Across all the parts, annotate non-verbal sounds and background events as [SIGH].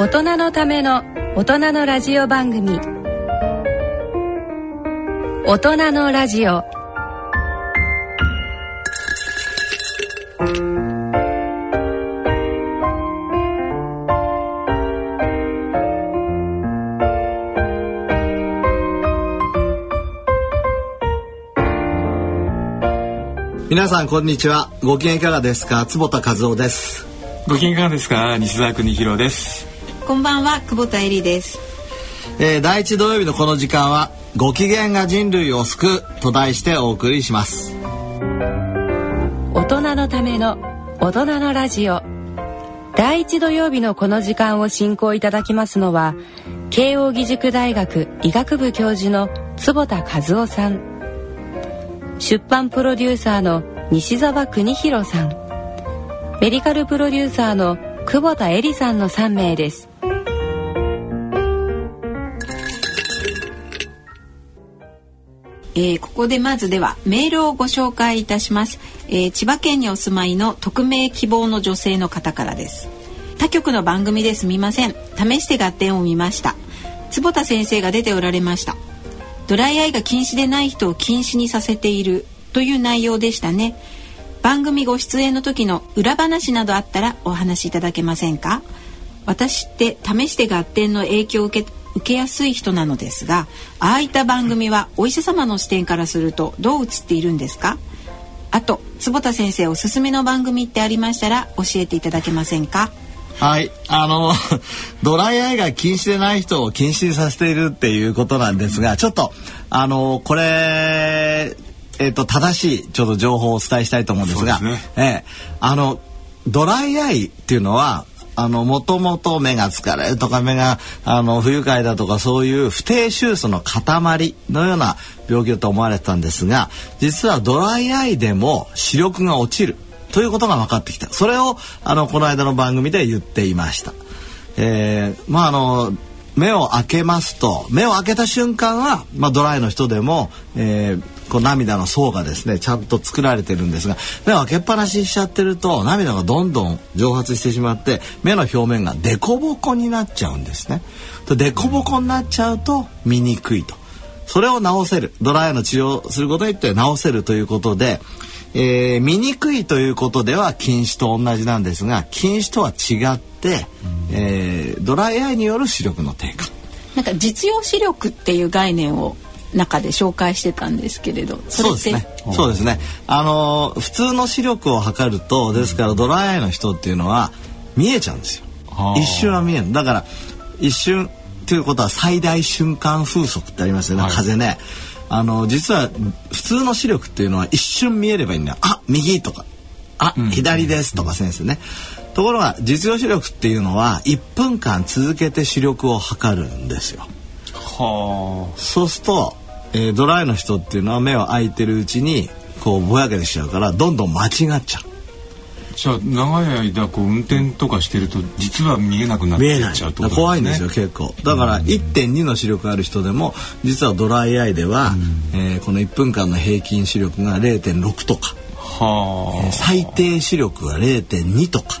大人のための大人のラジオ番組。大人のラジオ。皆さんこんにちは。ご機嫌いかがですか？坪田和夫です。ご機嫌いかがですか？西澤邦弘ですこんばんは久保田恵里です、えー、第一土曜日のこの時間はご機嫌が人類を救うと題してお送りします。大人のための大人のラジオ。第一土曜日のこの時間を進行いただきますのは慶應義塾大学医学部教授の坪田和夫さん。出版プロデューサーの西澤邦弘さん。メディカルプロデューサーの久保田恵里さんの3名ですえー、ここでまずではメールをご紹介いたします、えー、千葉県にお住まいの匿名希望の女性の方からです。他局の番組です。みません。試して合点を見ました。坪田先生が出ておられました。ドライアイが禁止でない人を禁止にさせている。という内容でしたね。番組ご出演の時の裏話などあったらお話しいただけませんか？私って試して合点の影響を受け受けやすい人なのですがああいった番組はお医者様の視点からするとどう映っているんですか？あと坪田先生おすすめの番組ってありましたら教えていただけませんか？はいあの [LAUGHS] ドライアイが禁止でない人を禁止にさせているっていうことなんですがちょっとあのこれえっ、ー、と正しいちょっと情報をお伝えしたいと思うんですが、ね。ええあのドライアイっていうのはあのもともと目が疲れるとか目があの不愉快だとかそういう不定収素の塊のような病気だと思われてたんですが実はドライアイでも視力が落ちるということが分かってきたそれをあのこの間の番組で言っていました。えー、まああの目を開けますと目を開けた瞬間は、まあ、ドライの人でも、えー、こう涙の層がですねちゃんと作られてるんですが目を開けっぱなししちゃってると涙がどんどん蒸発してしまって目の表面が凸凹になっちゃうんですね。で凸凹になっちゃうと見にくいと。それを治せるドライの治療をすることによって治せるということで、えー、見にくいということでは近視と同じなんですが近視とは違って、えー、ドライアイによる視力の低下。なんか実用視力っていう概念を中で紹介してたんですけれどそうですね。そうですね。あの普通の視力を測るとですからドライアイの人っていうのは見えちゃうんですよ。一瞬は見える。だから一瞬ということは最大瞬間風速ってありますよね、はい、風ねあの実は普通の視力っていうのは一瞬見えればいいんだよ。あ右とか。あ、うん、左ですとか先生ね。ところが実用視力っていうのは1分間続けて視力を測るんですよ。はあ。そうすると、えー、ドライの人っていうのは目を開いてるうちにこうぼやけてしちゃうからどんどん間違っちゃうじゃあ長い間こう運転とかしてると実は見えなくなっちゃうとね。怖いんですよ結構。だから1.2の視力ある人でも実はドライアイでは、うん、えー、この1分間の平均視力が0.6とか、はあ。えー、最低視力が0.2とか。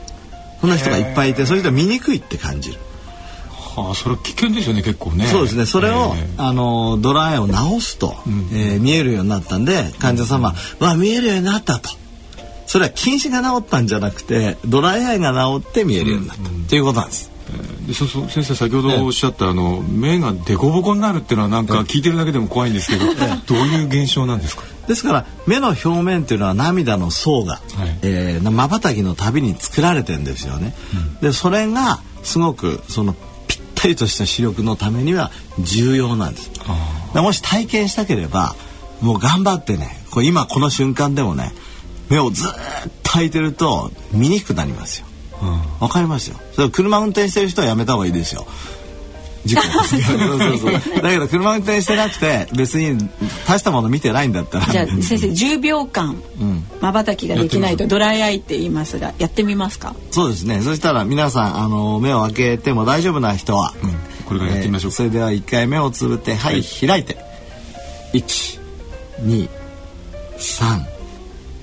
そんな人がいっぱいいてそういう人は見にくいって感じる。はあ、それ危険ですよね結構ね。そうですね。それを、えー、あのドライを直すと、うん、えー、見えるようになったんで患者様は、見えるようになったと。それは近視が治ったんじゃなくてドライアイが治って見えるようになった、うん、っていうことなんです。でそうそう先生先ほどおっしゃった、あの目が凸凹になるっていうのはなんか聞いてるだけでも怖いんですけど、どういう現象なんですか？ですから目の表面っていうのは涙の層がまばたきのたびに作られてんですよね。うん、でそれがすごくそのぴったりとした視力のためには重要なんです。もし体験したければもう頑張ってねこう今この瞬間でもね目をずっと開いてると見にくくなりますよ。わ、うん、かりますよ。それ車運転してる人はやめた方がいいですよ。事故。[LAUGHS] そうそうそう。だけど車運転してなくて別に大したもの見てないんだったら。じゃあ先生10秒間まばたきができないとドライアイって言いますがやってみますか？そうですね。そしたら皆さんあの目を開けても大丈夫な人は、うん、これからやってみましょう、えー、それでは一回目をつぶってはい、はい、開いて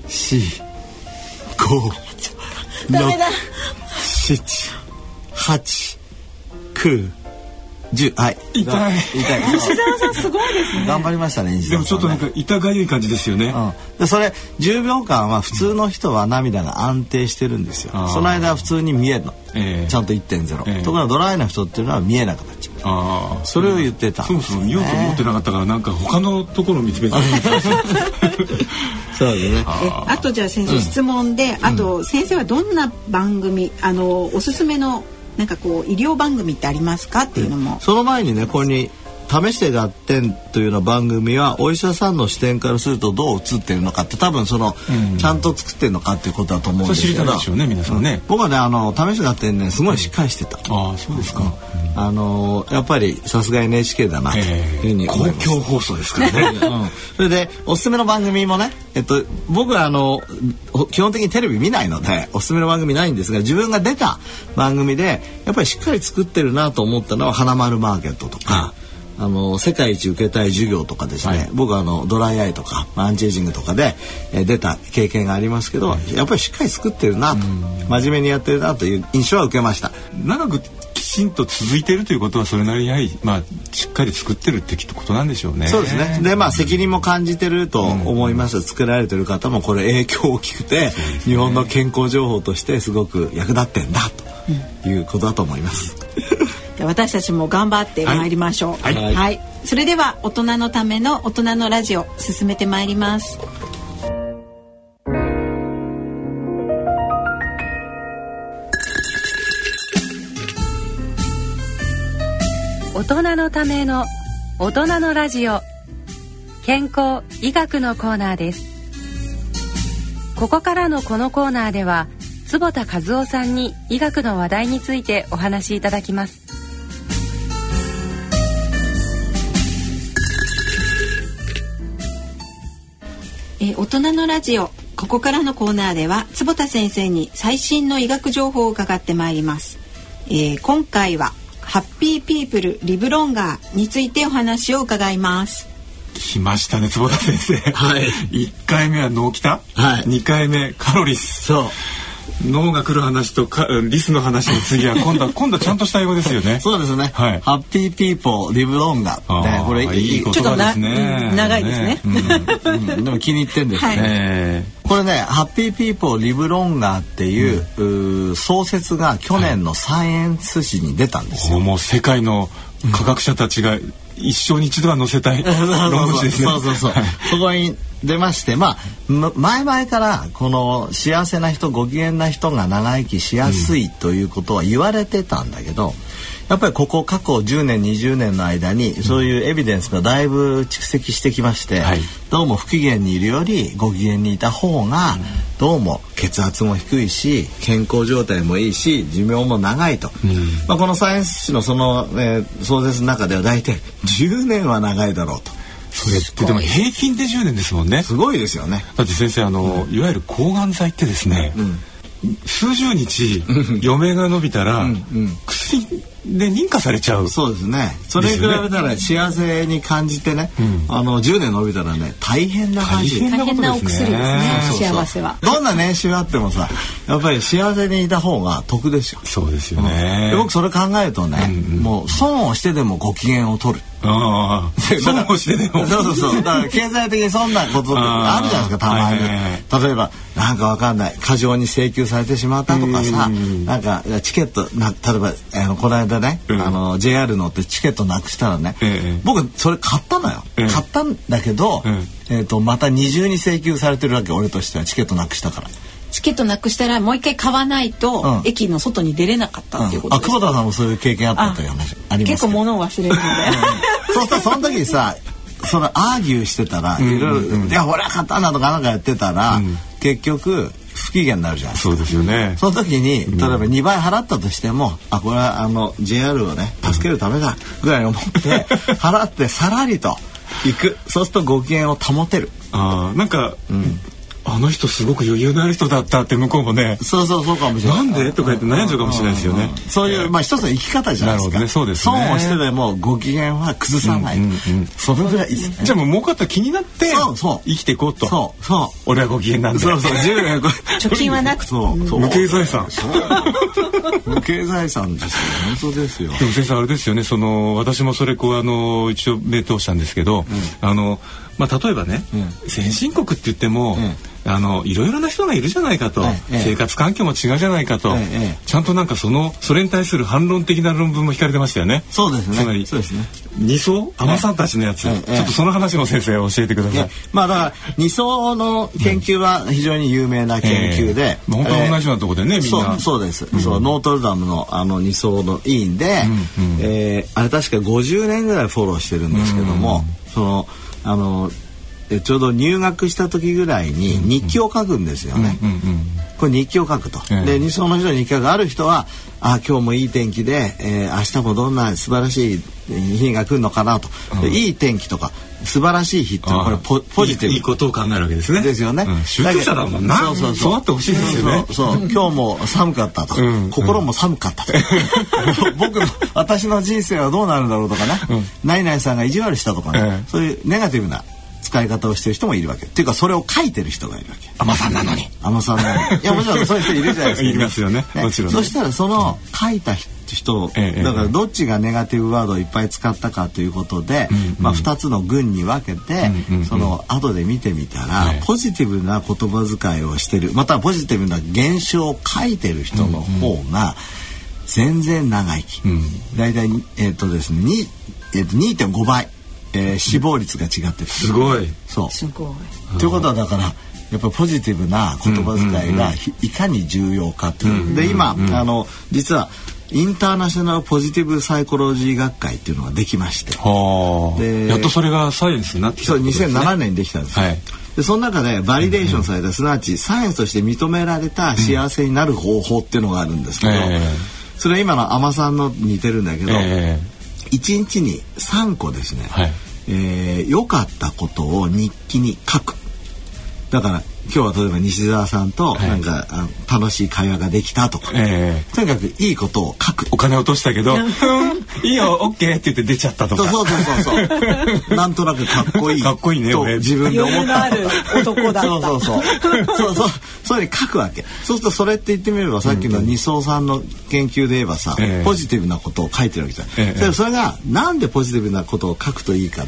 1234567 8九十。はい痛い。痛い。西澤さんすごいですね頑張りましたね西でもちょっと澤さんねなんか痛がゆい感じですよね。うん、でそれ10秒間は普通の人は涙が安定してるんですよ、その間は普通に見えるの、ええ。ちゃんと1.0、ええ。ところがドライな人っていうのは見えなくなっちゃうああ、それを言ってたんそもですよね。そも見ようと思ってなかったからなんか他のところを見つめて [LAUGHS] そうですね。えあとじゃあ先生質問で、あと先生はどんな番組あのおすすめのなんかこう医療番組ってありますかっていうのも、その前にねここに「試して合点」というような番組はお医者さんの視点からするとどう映ってるのかって多分その、ちゃんと作ってるのかっていうことだと思うんそれ知りですけどたいでしょうね皆さんね。僕はねあの試して合点ねすごいしっかりしてた、ああそうですか。あのやっぱりさすが NHK だなというふうに思公共放送ですからね。[LAUGHS] うん。それでおすすめの番組もね、えっと、僕はあのほ基本的にテレビ見ないのでおすすめの番組ないんですが自分が出た番組でやっぱりしっかり作ってるなと思ったのは「花丸マーケット」とか。あの世界一受けたい授業とかですね、はい僕はあのドライアイとかアンチエイジングとかで、えー出た経験がありますけど、やっぱりしっかり作ってるなと真面目にやってるなという印象は受けました。長くきちんと続いてるということはそれなりにやはりまあしっかり作ってるってきっとことなんでしょうね。そうですね。で、まあ責任も感じてると思います。作られてる方もこれ影響大きくて、日本の健康情報としてすごく役立ってんだということだと思います。[LAUGHS] で私たちも頑張ってまいりましょう。はい。はい、それでは大人のための大人のラジオ進めてまいります。大人のための大人のラジオ健康医学のコーナーです。ここからのこのコーナーでは坪田和夫さんに医学の話題についてお話しいただきますえー大人のラジオここからのコーナーでは坪田先生に最新の医学情報を伺ってまいります、えー今回は happy people live longer についてお話を伺います来ましたね坪田先生。はい [LAUGHS] 一回目は脳きた？はい二回目カロリス。そう。脳が来る話とかリスの話の次は今度は今度はちゃんとした英語ですよね。[LAUGHS] そうですね。はい happy people live longer ね、これいい言ちょっとな葉ですね。うん長いですねうんうん [LAUGHS] でも気に入ってんですね。はいえこれね、 happy people live longer っていう,、うー創設が去年のサイエンス誌に出たんですよ。ーもう世界の科学者たちが一生に一度は載せたい論文誌ですね。そうそうそう。はいそこに出まして、まあ、む前々からこの幸せな人、ご機嫌な人が長生きしやすいということは言われてたんだけど、やっぱりここ過去10年、20年の間にそういうエビデンスがだいぶ蓄積してきまして、はい。どうも不機嫌にいるよりご機嫌にいた方が、どうも血圧も低いし健康状態もいいし寿命も長いと、まあ、このサイエンス誌のその、えー創設の中では大体10年は長いだろうと。それってでも平均で10年ですもんね。すごいですよね。だって先生あの、いわゆる抗がん剤ってですね、数十日余命が伸びたら、薬で認可されちゃう。そうですね。それに比べたら幸せに感じてね、あの10年伸びたらね大変な感じ。大変大変なお薬ですねそうそう幸せはどんな年収あってもさ、やっぱり幸せにいた方が得ですよ。そうですよね。で僕それ考えるとね、もう損をしてでもご機嫌を取る。ああ、[LAUGHS] 損をしてでも。そうそうそう。だから経済的にそんなことってあるじゃないですか、たまに。はいはいはい例えば、なんかわかんない。過剰に請求されてしまったとかさ、なんかチケット、な例えば、あの、この間ね、うん。あの、JR 乗ってチケットなくしたらね、ええ。僕、それ買ったのよ。ええ。買ったんだけど、うんえっ、と、また二重に請求されてるわけ、俺としては、チケットなくしたから。チケットなくしたらもう一回買わないと、うん。駅の外に出れなかったっていうことあ、です久保田さんもそういう経験あったという話あります結構物を忘れるので。そうしたらその時にさそのアーギューしてたら、いろいろ「いや俺は買ったんだ」とかなんかやってたら、結局不機嫌になるじゃん。そうですよね。その時に例えば2倍払ったとしても、あこれはあの JR をね助けるためだぐらいに思って [LAUGHS] 払ってさらりと行く。そうするとご機嫌を保てる。ああ、なんか、あの人すごく余裕のある人だったって向こうもねそうそうそうかもしれない。なんで？とか言って悩んじゃうかもしれないですよね。そういうまあ一つの生き方じゃないですか。なるほどね。そうですね。損をしてでもご機嫌は崩さない。それぐらいいい。ですねじゃあもう儲かった気になってそうそう。生きていこうと。そうそう。俺はご機嫌なんで。そうそう。10年 [LAUGHS] 貯金はなく。そうそう。無形財産。無形財産ですよ本当ですよ。でも先生あれですよね。その私もそれこうあの一応目通したんですけど、あのまあ例えばね、先進国って言っても、あのいろいろな人がいるじゃないかと、ええ生活環境も違うじゃないかと、ええちゃんとなんかそのそれに対する反論的な論文も引かれてましたよね。そうですね。つまりそうですね。二層？海さんたちのやつ、ええちょっとその話も先生教えてください。ねまあだから二層の研究は非常に有名な研究で、ええ。まあ本当は同じようなところでねみんな。そうそうです、そうノートルダムのあの二層の委員で、えーあれ確か50年ぐらいフォローしてるんですけども、そのあのえちょうど入学した時ぐらいに日記を書くんですよね。うんうんこれ日記を書くと。ええで二層の人に日記がある人はあ今日もいい天気で、えー明日もどんな素晴らしい日が来るのかなと、でいい天気とか素晴らしい日ってこれポポジティブいいことを考えるわけですね。ですよね。うん宗教者だもんな。そうそうそう。あってほしいですよね。そうそう今日も寒かったと、うん心も寒かったと。[LAUGHS] 僕の私の人生はどうなるんだろうとかね。ナイナイさんが意地悪したとかね、ええそういうネガティブな使い方をしてる人もいるわけ。っていうかそれを書いてる人がいるわけ。海さんなのに。あのさんの [LAUGHS] いやもちろんそういう人いるじゃないですか。いますよね。もちろん。ねそしたらその書いた人、ええだからどっちがネガティブワードをいっぱい使ったかということで、まあ2つの群に分けて、その後で見てみたら、はいポジティブな言葉遣いをしてる。またはポジティブな現象を書いてる人の方が全然長生き。だいたいえっ、とですね、にえーと2.5倍、えー死亡率が違ってる。すごい。そう。すごい。ということはだからやっぱりポジティブな言葉遣いがひいかに重要かという、で今、あの実はインターナショナルポジティブサイコロジー学会っていうのができまして。はあ。でやっとそれがサイエンスになってきたそうってことですね。2007年にできたんですよ、はい。でその中でバリデーションされた、すなわちサイエンスとして認められた幸せになる方法っていうのがあるんですけど、ええ。それは今の海女さんのに似てるんだけど、え1日に3個ですね、はいえー良かったことを日記に書く。だから今日は例えば西澤さんとはい。なんか、あの楽しい会話ができたとか、ええ。とにかくいいことを書く。お金落としたけど、うんいいよ、オッケーって言って出ちゃったとか。そうそうそうそう。そ [LAUGHS] うなんとなくかっこいい。かっこいいねと俺。自分で思った。余裕のある男だった。そうそうそう。そうそう。そういう書くわけ。そうするとそれって言ってみればさっきの二層さんの研究で言えばさ、ええ。ポジティブなことを書いてるわけじゃん、ええ。でそれがなんでポジティブなことを書くといいか、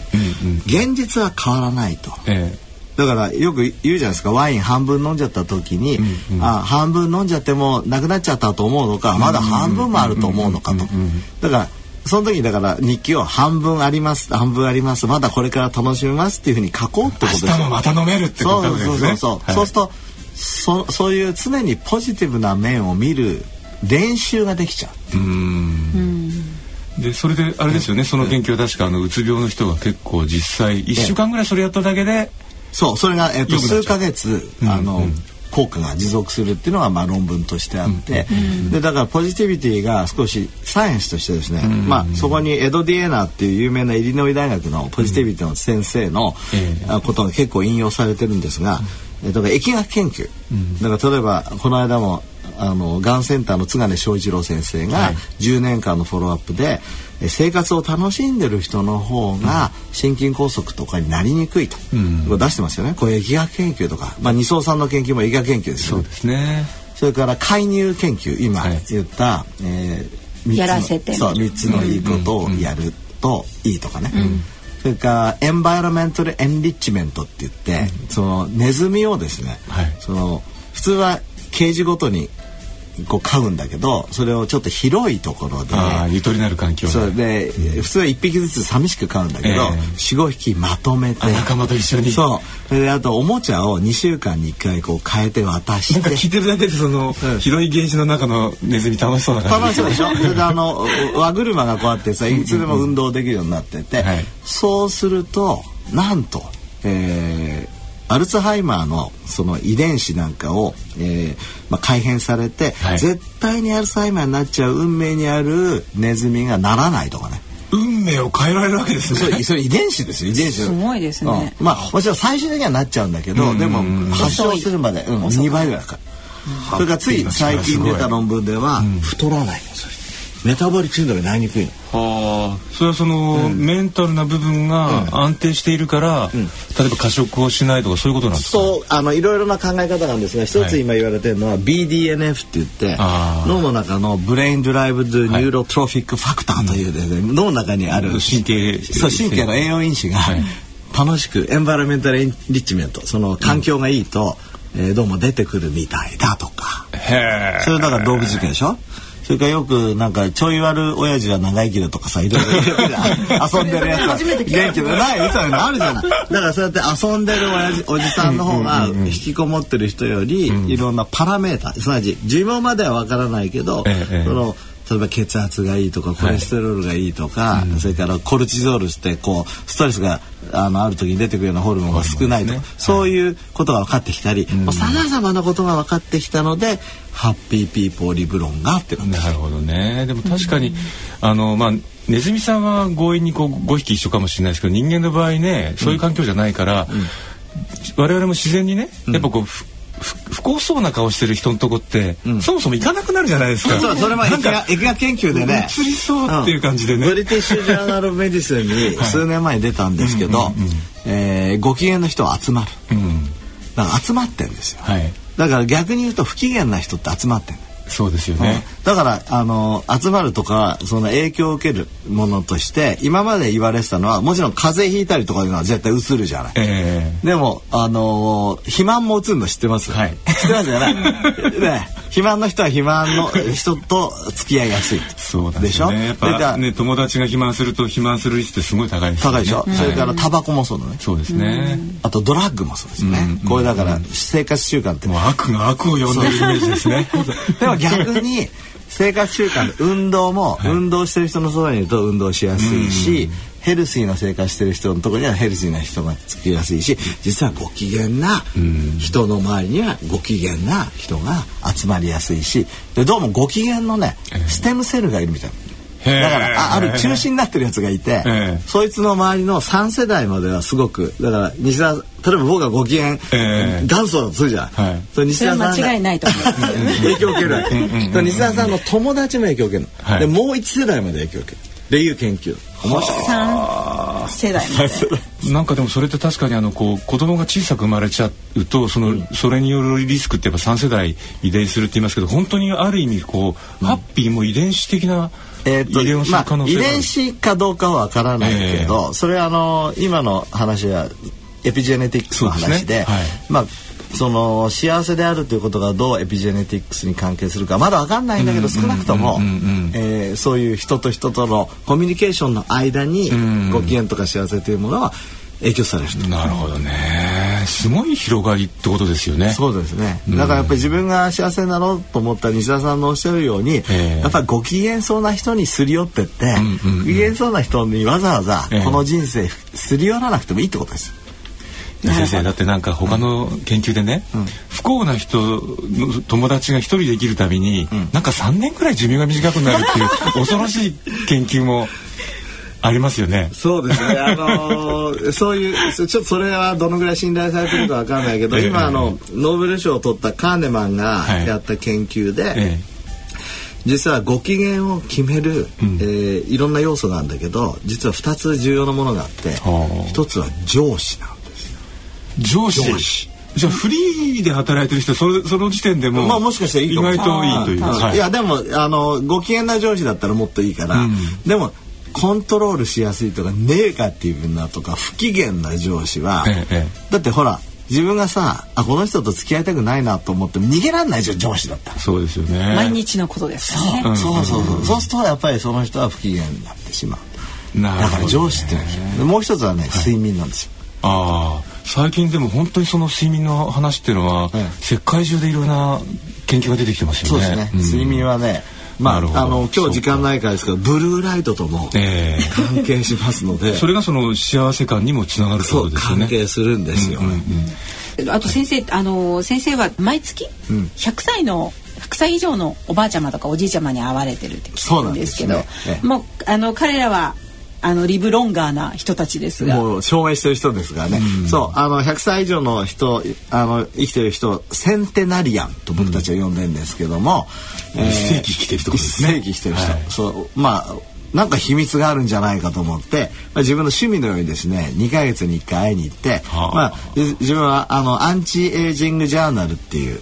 現実は変わらないと。えだからよく言うじゃないですか。ワイン半分飲んじゃった時に、あ半分飲んじゃってもなくなっちゃったと思うのかまだ半分もあると思うのかと。だからその時だから日記を半分あります半分ありますまだこれから楽しめますっていうふうに書こうってことです。明日もまた飲めるってことですね。そうそうそう、はい。そうするとそそういう常にポジティブな面を見る練習ができちゃうでそれであれですよね。その研究は確かあのうつ病の人が結構実際1週間ぐらいそれやっただけでそうそれが、えっと良くなっちゃう。数ヶ月あの、効果が持続するっていうのがまあ論文としてあって、でだからポジティビティが少しサイエンスとしてですね、まあそこにエド・ディエナーっていう有名なイリノイ大学のポジティビティの先生の、ことが結構引用されてるんですが、えっと疫学研究、だから例えばこの間もあのがんセンターの津金正一郎先生がはい。10年間のフォローアップでえ生活を楽しんでる人の方が心筋梗塞とかになりにくいと、これ出してますよね。これ疫学研究とか、まあ、二層さんの研究も疫学研究ですよね。そうですね。それから介入研究今はい。言った、えー三つのやらせて。そう3つのいいことをやるといいとかね、それからエンバイロメントルエンリッチメントって言って、そのネズミをですね、はい。その普通はケージごとにこう飼うんだけどそれをちょっと広いところでああゆとりなる環境そうで、普通は1匹ずつ寂しく飼うんだけど、ええ。45匹まとめて。あ仲間と一緒に。そう。であとおもちゃを2週間に1回こう変えて渡して。なんか聞いてるだけでその、うん。広いゲージの中のネズミ楽しそうな感じ。楽しそうでしょ？[LAUGHS] それであの輪車がこうやってさいつでも運動できるようになってて、はい。そうするとなんと、えーアルツハイマーのその遺伝子なんかを、えーまあ、改変されて、はい。絶対にアルツハイマーになっちゃう運命にあるネズミがならないとかね。運命を変えられるわけですね。それそれ遺伝子ですよ。遺伝子。すごいですね。うん。まあもちろん最終的にはなっちゃうんだけど、でも発症するまで、うん、2倍ぐらいかかる。それからつい。最近出た論文では、太らない。よそれメタボリックシンドロームになりにくいの。はあ、それはその、メンタルな部分が安定しているから、例えば過食をしないとかそういうことなんですか？そう。あのいろいろな考え方なんですが一つ今言われてるのは BDNF って言って脳の中の brain-derived neurotrophic factor というですね、脳の中にある。神経そう神経の栄養因子がはい。楽しく environmental enrichment その環境がいいと、えーどうも出てくるみたいだとか。へえ。それだから動物実験でしょ？それからよくなんかちょい悪親父は長生きだとかさいろいろ遊んでるやつは。元気でないそういうのあるじゃないだからそうやって遊んでる親父おじさんの方が引きこもってる人よりいろんなパラメータすなわち寿命まではわからないけど、ええ。その例えば血圧がいいとかコレステロールがいいとか、それからコルチゾールってこうストレスがあのある時に出てくるようなホルモンが少ないとか、そういうことが分かってきたりさまざまなことが分かってきたのでハッピーピーポーリブロンがってなるほどね。でも確かに、あのまあネズミさんは強引にこう5匹一緒かもしれないですけど人間の場合ねそういう環境じゃないから、我々も自然にねやっぱこう、不幸そうな顔してる人のとこって、そもそも行かなくなるじゃないですか。そうそれも疫学疫学研究でね。移りそうっていう感じでね。ブリティッシュ・ジャーナル・メディスンに数年前に出たんですけど、えーご機嫌な人は集まる。うん、だから集まってんですよ。はい。だから逆に言うと不機嫌な人って集まってんのそうですよね。だからあの集まるとかその影響を受けるものとして今まで言われてたのはもちろん風邪ひいたりとかいうのは絶対うつるじゃない。えでもあのー肥満もうつるの知ってます？はい知ってますよね。[LAUGHS] ね肥満の人は肥満の人と付き合いやすい。ーそうなんでしょ？やっぱね友達が肥満すると肥満する率ってすごい高いですよね。高いでしょ？それからタバコもそうだね。そうですね。あとドラッグもそうですよね。これだから生活習慣ってもう悪が悪を呼んでるイメージですね。[LAUGHS] でも逆に生活習慣運動も運動してる人のそばにいると運動しやすいし、ヘルシーな生活してる人のところにはヘルシーな人がつきやすいし実はご機嫌な人の周りにはご機嫌な人が集まりやすいしでどうもご機嫌のねステムセルがいるみたい。な。だからあある中心になってるやつがいて、ええ。そいつの周りの3世代まではすごくだから西田例えば僕がご機嫌、ええ。元祖だとするじゃん、はい。それ西田さん間違いないと [LAUGHS] 影響を受ける西田さんの友達も影響を受けるの。はい。でもう一世代まで影響を受ける。っていう研究。面白い。三世代まで。なんかでもそれって確かにあのこう子供が小さく生まれちゃうとその、それによるリスクってやっぱ3世代遺伝するって言いますけど本当にある意味こう、ハッピーも遺伝子的なえーっと遺伝をするまあ遺伝子かどうかはわからないけど、それはあの今の話はエピジェネティクスの話でね。はい。まあその幸せであるということがどうエピジェネティクスに関係するかまだわかんないんだけど少なくともそういう人と人とのコミュニケーションの間にん。ご機嫌とか幸せというものは影響される人。なるほどね。すごい広がりってことですよね。そうですね。だからやっぱり自分が幸せになろうと思った西田さんのおっしゃるように、ええ。やっぱりご機嫌そうな人にすり寄ってって、んうんうん。ご機嫌そうな人にわざわざええこの人生すり寄らなくてもいいってことです。先生だってなんか他の研究でね、不幸な人の友達が一人で生きるたびに、なんか3年くらい寿命が短くなるっていう恐ろしい研究もありますよね。そうですね。あのー [LAUGHS] そういうちょっとそれはどのぐらい信頼されてるかわかんないけど、ええ。今あのノーベル賞を取ったカーネマンがはい。やった研究で、え実はご機嫌を決める、えーいろんな要素があるんだけど実は2つ重要なものがあってはあ一つは上司なんですよ。え上司。じゃあフリーで働いてる人それその時点でも、まあもしかしたらいい意外といいといううんはい。いやでもあのご機嫌な上司だったらもっといいから、うん。でもコントロールしやすいとかネガティブなとか不機嫌な上司は、えええだってほら自分がさあこの人と付き合いたくないなと思っても逃げられないじゃん上司だった。ら。そうですよね。毎日のことですからね。ん。そうそうそう。そうするとやっぱりその人は不機嫌になってしまう。なるほどね。だから上司ってのもう一つはね睡眠なんですよ、ああ。最近でも本当にその睡眠の話っていうのは、ええ。世界中でいろんな研究が出てきてますよね。そうですね、ん。睡眠はねまああの今日時間ないからですけどブルーライトともええ。関係しますので。それがその幸せ感にもつながるそうですよね。関係するんですよ、あと先生あの先生は毎月ん。100歳の100歳以上のおばあちゃまとかおじいちゃまに会われてるって聞くんですけどそうなんですね。ええ。もうあの彼らはあのリブロンガーな人たちですが。もう証明してる人ですからね、うん、そうあの100歳以上の人あの生きてる人センテナリアンと僕たちは呼んでるんですけども、うん、えー、世紀生きてる人ですね。世紀生きてる人、はい、そうまあなんか秘密があるんじゃないかと思って、まあ、自分の趣味のようにですね2か月に1回会いに行って、はあ、まあ、自分はあのアンチエイジングジャーナルっていう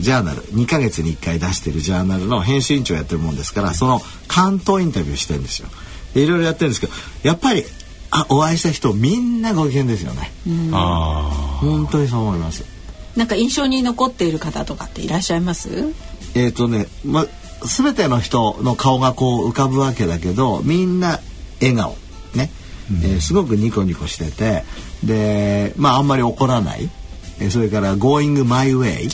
ジャーナル2か月に1回出してるジャーナルの編集委員長やってるもんですからその関東インタビューしてるんですよ。いろいろやってるんですけどやっぱりあお会いした人みんなご機嫌ですよね。本当にそう思います。なんか印象に残っている方とかっていらっしゃいます？えっ、とね、ま全ての人の顔がこう浮かぶわけだけどみんな笑顔。ね、うん、えー、すごくニコニコしててでまああんまり怒らない、えー、それから「Going my way」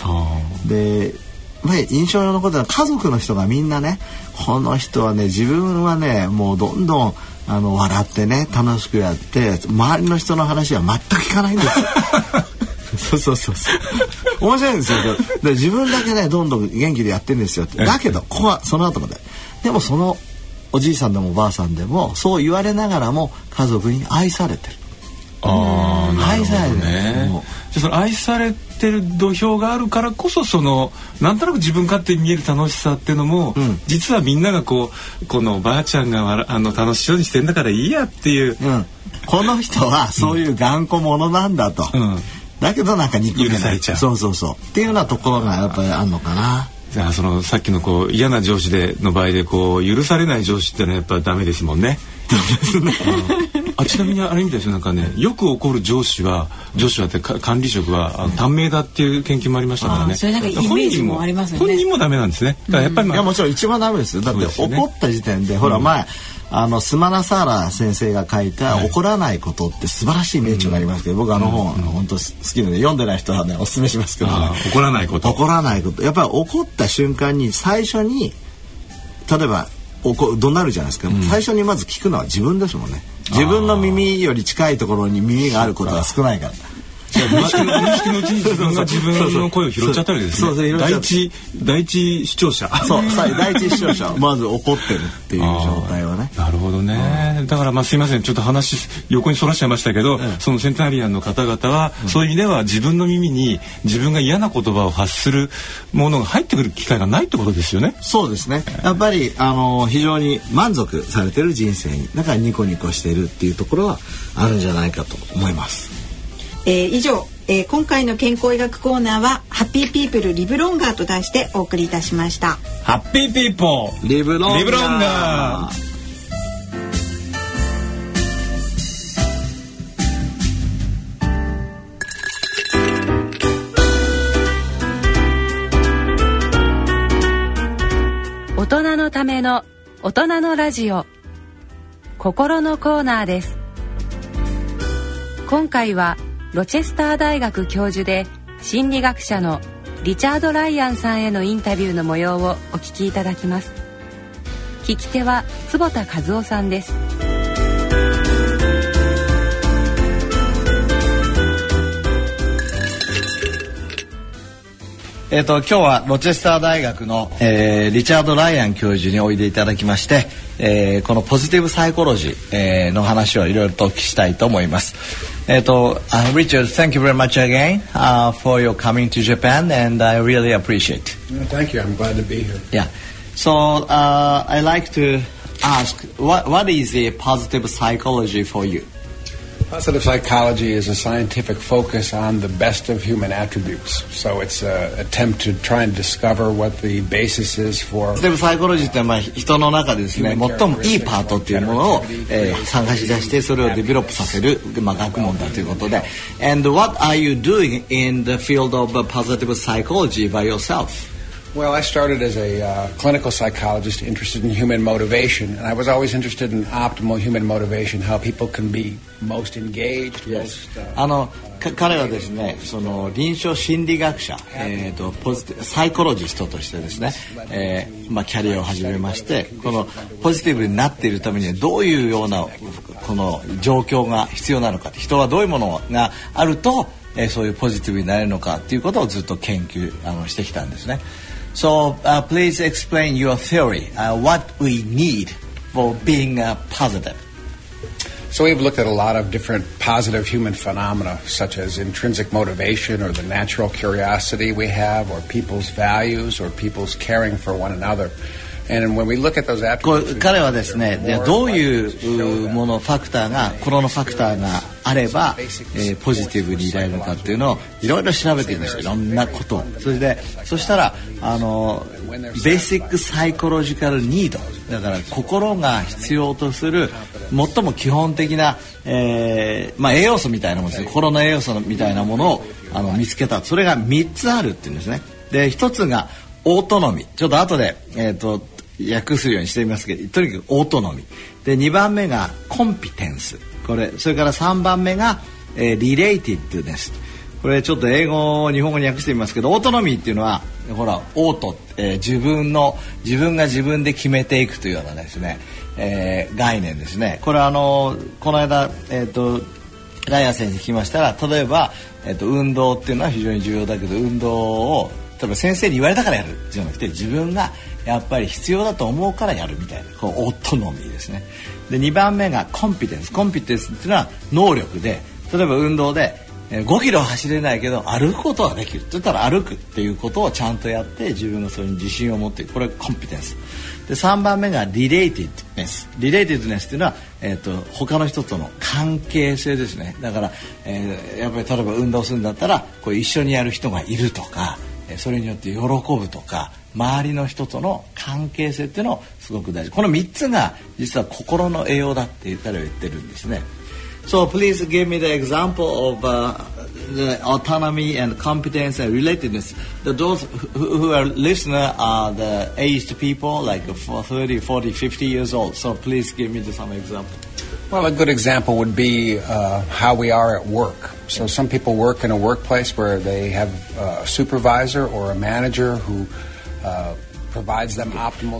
で、まあ、印象に残ったのは家族の人がみんなねこの人はね自分はねもうどんどんあの笑ってね楽しくやって周りの人の話は全く聞かないんです。よ。[LAUGHS] そうそうそうそう。面白いんですよ。で自分だけねどんどん元気でやってるんですよ。だけどここはその後まで。でもそのおじいさんでもおばあさんでもそう言われながらも家族に愛されてる。ああ、愛されてる。ねじゃその愛されてる土俵があるからこそそのなんとなく自分勝手に見える楽しさっていうのも、うん、実はみんながこうこのおばあちゃんがあの楽しそうにしてんだからいいやっていう、うん、この人はそういう頑固者なんだと、うん。だけどなんか憎めない。そうそうそう。っていうようなところがやっぱりあるのかな。じゃあそのさっきのこう嫌な上司での場合でこう許されない上司ってのはやっぱダメですもんね。あちなみにあれみたいですよ。なんかねよく怒る上司は上司はって管理職は短命だっていう研究もありましたからね。それなんかイメージもありますね。本人もダメなんですね。だからやっぱり、まあ、いやもちろん一番ダメですよ。だって怒った時点で、ほら前。あのスマナサーラ先生が書いた「怒らないこと」って素晴らしい名著がありますけど、僕あの本、うん、本当好きなので読んでない人はねおすすめしますけど、ね、怒らないこと。怒らないこと。やっぱり怒った瞬間に最初に例えば怒怒鳴るじゃないですか、うん、最初にまず聞くのは自分ですもんね。自分の耳より近いところに耳があることが少ないから。無意識のうちに自分が自分の声を拾っちゃったわけですね。第一第一視聴者。そう、第一視聴者 [LAUGHS] まず怒ってるっていう状態はね。なるほどね。だからまあすいませんちょっと話横にそらしちゃいましたけど、そのセンタリアンの方々はそういう意味では自分の耳に自分が嫌な言葉を発するものが入ってくる機会がないってことですよね。そうですね。やっぱりあの非常に満足されてる人生にだからニコニコしてるっていうところはあるんじゃないかと思います。えー、以上、えー、今回の健康医学コーナーは happy people live longer と題してお送りいたしました。 happy people。live longer。大人のための大人のラジオ。心のコーナーです。今回はロチェスター大学教授で心理学者のリチャード・ライアンさんへのインタビューの模様をお聞きいただきます。聞き手は坪田和夫さんです。えっ、ー、と今日はロチェスター大学の、えー、リチャード・ライアン教授においでいただきまして、えー、このポジティブサイコロジー、えー、の話をいろいろとお聞きしたいと思います。えっと、uh, Richard, thank you very much again uh, for your coming to Japan, and I really appreciate. Thank you. I'm glad to be here. Yeah. So uh, I like to ask, what what is the positive psychology for you? Positive psychology is a scientific focus on the best of human attributes. So it's an attempt to try and discover what the basis is for. ポジティブサイコロジーってまあ人の中でですね最もいいパートっていうものを、えー、探し出してそれをデベロップさせるまあ学問だということで。And what are you doing in the field of positive psychology by yourself? Well, I started as a uh, clinical psychologist interested in human motivation, and I was always interested in optimal human motivation, how people can be most engaged. Yes. Most, uh, あの彼はですね、その臨床心理学者、えーと、ポジティサイコロジストとしてですね、えーまあ、キャリアを始めましてこのポジティブになっているためにはどういうようなこの状況が必要なのか人はどういうものがあると、えー、そういうポジティブになれるのかっていうことをずっと研究あのしてきたんですね。So uh, please explain your theory. Uh, what we need for being uh, positive. So we've looked at a lot of different positive human phenomena, such as intrinsic motivation or the natural curiosity we have, or people's values, or people's caring for one another. 彼はですねでどういううものファクターが心のファクターがあれば、えーポジティブにいられるのかっていうのをいろいろ調べていました。いろんなこと。をそれでそしたらあのベーシックサイコロジカルニードだから心が必要とする最も基本的な、えーまあ、栄養素みたいなものですね。心の栄養素みたいなものをあの見つけた。それが3つあるっていうんですね。で1つがオートノミ。ちょっと後で、えー、と訳するようにしてみますけどとにかくオートノミで2番目がコンピテンス。これそれから3番目が、えーリレイティッドネス。これちょっと英語を日本語に訳してみますけどオートノミーっていうのはほらオート、えー自分の自分が自分で決めていくというようなですね、えー概念ですね。これはあのこの間えっ、とライアン先生に聞きましたら例えば、えっと運動っていうのは非常に重要だけど運動を例えば先生に言われたからやるじゃなくて自分がやっぱり必要だと思うからやるみたいなこうオートノミーですね。で2番目がコンピテンス。コンピテンスっていうのは能力で例えば運動でえー5キロ走れないけど歩くことはできるって言ったら歩くっていうことをちゃんとやって自分がそれに自信を持っていくこれコンピテンス。で3番目がリレイティッドネス。リレイティッドネスっていうのは、えー、と他の人との関係性ですね。だから、えーやっぱり例えば運動するんだったらこう一緒にやる人がいるとかえそれによって喜ぶとか周りの人との関係性っていうのをすごく大事この3つが実は心の栄養だって言ったら言ってるんですね So please give me the example of uh, the autonomy and competence and relatedness. The, those who, who are listener are the aged people, like for 30, 40, 50 years old. So please give me some example. Well, a good example would be uh, how we are at work. So, some people work in a workplace where they have a supervisor or a manager who uh,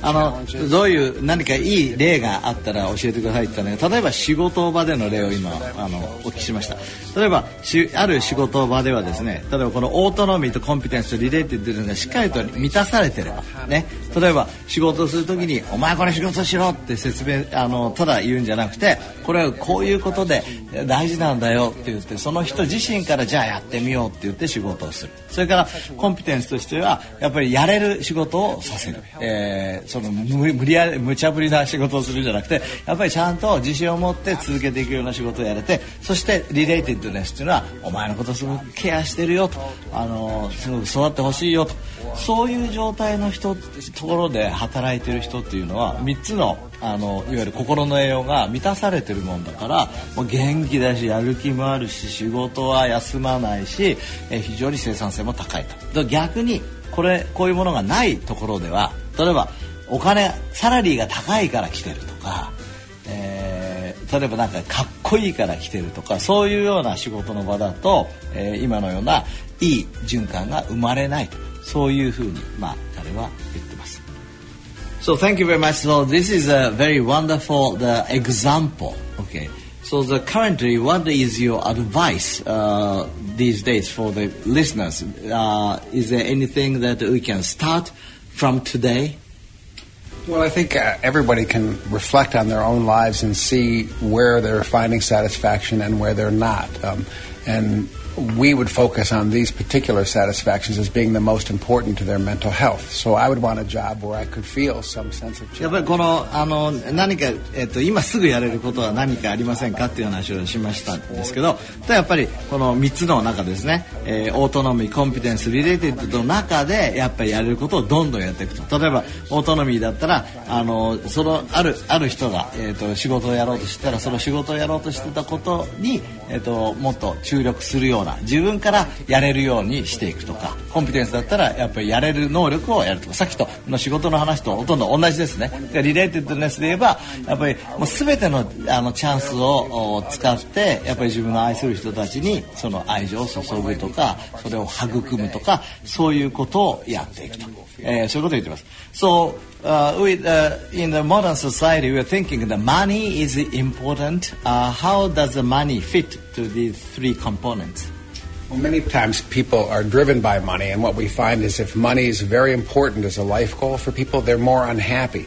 あの.どういう何かいい例があったら教えてくださいって言ったら、ね、例えば仕事場での例を今あのお聞きしました例えばしある仕事場ではですね例えばこのオートノミーとコンピテンスとリレーティッドがしっかりと満たされてればね例えば仕事をするときに「お前これ仕事しろ」って説明あのただ言うんじゃなくてこれはこういうことで大事なんだよって言ってその人自身からじゃあやってみようって言って仕事をする。それからコンピテンスとしてはやっぱりやれる仕事をさせる、えーその無無理やり無茶ぶりな仕事をするんじゃなくてやっぱりちゃんと自信を持って続けていくような仕事をやれてそしてリレーティッドネスっていうのはお前のことすごくケアしてるよと。あのすごく育ってほしいよと。そういう状態の人ところで働いてる人っていうのは3つのあのいわゆる心の栄養が満たされてるもんだからもう元気だしやる気もあるし仕事は休まないし、え非常に生産性も高いと。逆にこれこういうものがないところでは例えばお金サラリーが高いから来てるとか、えー例えばなんかかっこいいから来てるとかそういうような仕事の場だと、えー今のようないい循環が生まれないとそういうふうにまあ彼は言って。So thank you very much. So this is a very wonderful the example. Okay. So the currently, what is your advice uh, these days for the listeners? Uh, is there anything that we can start from today? Well, I think uh, everybody can reflect on their own lives and see where they're finding satisfaction and where they're not. Um, and we would focus on these particular satisfactions as being the most important to their mental health. So I would want a job where I could feel some sense of やっぱり challenge. このあの何か、えっと今すぐやれることは何かありませんかっていう話をしましたんですけどただやっぱりこの3つの中ですね、えー autonomy competence related の中でやっぱりやれることをどんどんやっていくと例えば autonomy だったらあのそのあるある人が、えー、と仕事をやろうとしたらその仕事をやろうとしてたことに、えー、ともっと注力するような自分からやれるようにしていくとか competence だったらやっぱりやれる能力をやるとかさっきとの仕事の話とほとんど同じですねで relatedness で言えばやっぱりもう全てのあのチャンスを使ってやっぱり自分の愛する人たちにその愛情を注ぐとかそれを育むとかそういうことをやっていくと、えーそういうことを言ってます。So uh, with, uh, in the modern society, we are thinking the money is important. Uh, how does the money fit to these three components? Well, many times people are driven by money, and what we find is if money is very important as a life goal for people, they're more unhappy.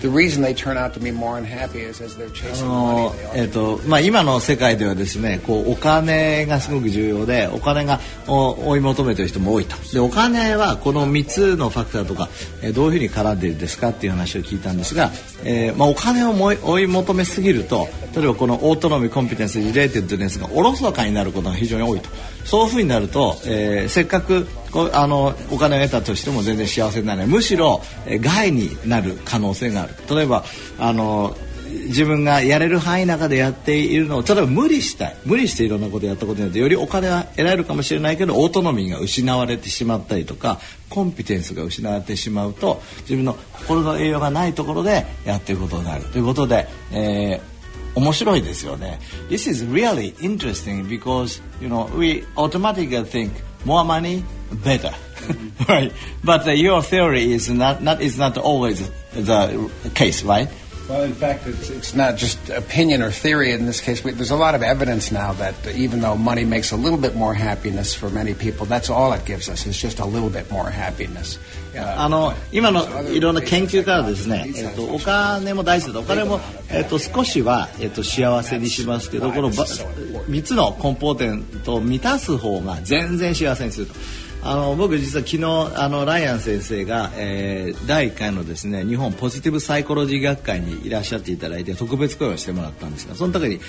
The reason they turn out to be more unhappy is as they're あ chasing の money. They えっとまあ、今の世界ではですねこうお金がすごく重要でお金がお追い求めてる人も多いとでお金はこの3つのファクターとか、えーどういうふうに絡んでいるんですかっていう話を聞いたんですが、えーまあ、お金をもい追い求めすぎると例えばこのオートノミーコンピテンスリレーテッドネスがおろそかになることが非常に多いとそういうふうになると、えーせっかくあのお金を得たとしても全然幸せにならない。むしろ、害になる可能性がある。例えばあの自分がやれる範囲の中でやっているのを例えば無理したい。無理していろんなことやったことによってよりお金は得られるかもしれないけどオートノミーが失われてしまったりとかコンピテンスが失われてしまうと自分の心の栄養がないところでやっていることになる。ということで、えー面白いですよね。This is really interesting because you know we automatically think more money better, [LAUGHS] right? But uh, your theory is not not is not always the case, right? Well, in fact, it's, it's not just opinion or theory in this case. We, there's a lot of evidence now that even though money makes a little bit more happiness for many people, that's all it gives us is just a little bit more happiness. Uh, あの今のいろんな研究からですね、えっとお金も大事だとお金も、えっと少しは、えっと幸せにしますけどこのば3つのコンポーネントを満たす方が全然幸せにすると。 あの僕実は昨日あのライアン先生が、えー第1回のですね日本ポジティブサイコロジー学会にいらっしゃっていただいて特別講演をしてもらったんですがその時に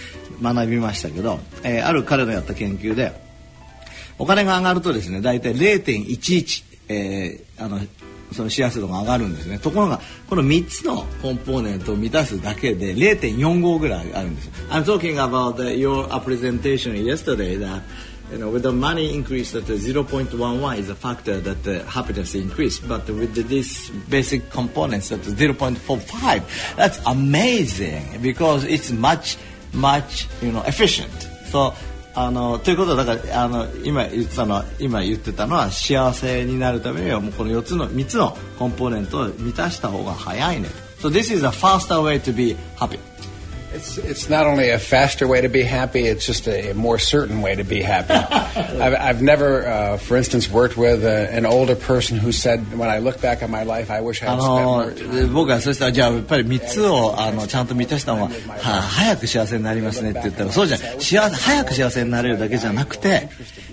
学びましたけど、えーある彼のやった研究でお金が上がるとですね大体0.11、えーあのその幸せ度が上がるんですね。ところがこの3つのコンポーネントを満たすだけで0.45ぐらいあるんです。I'm talking about the, your presentation yesterday that you know, with the money increase that the 0.11 is a factor that the happiness increase but with the, this basic components that 0.45 that's amazing because it's much much you know efficient so あのということはだからあの今言ってたのは今言ってたのは幸せになるためにはもうこの4つの3つのコンポーネントを満たした方が早いねと。So this is a faster way to be happy. It's, it's not only a faster way to be happy, it's just a more certain way to be happy. [LAUGHS] I've, I've never, uh, for instance, worked with a, an older person who said, when I look back on my life, I wish I あ had の spent more time. 僕はそしたらじゃあやっぱり3つをあのちゃんと満たしたのは、はあ、早く幸せになりますねって言ったらそうじゃない幸せ早く幸せになれるだけじゃなくて、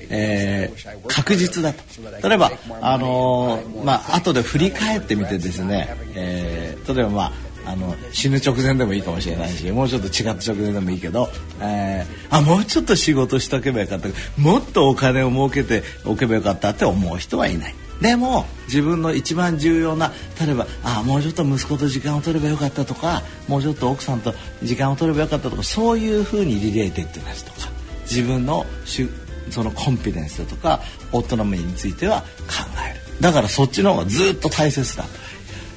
えー確実だと例えばあのまあ後で振り返ってみてですね、えー例えばまあ あの死ぬ直前でもいいかもしれないしもうちょっと違った直前でもいいけど、えーあもうちょっと仕事しとけばよかった。もっとお金を儲けておけばよかったって思う人はいない。でも自分の一番重要な例えばあもうちょっと息子と時間を取ればよかったとかもうちょっと奥さんと時間を取ればよかったとかそういうふうに related な人とか自分のしその competence だとか autonomy については考える。だからそっちの方がずっと大切だ。と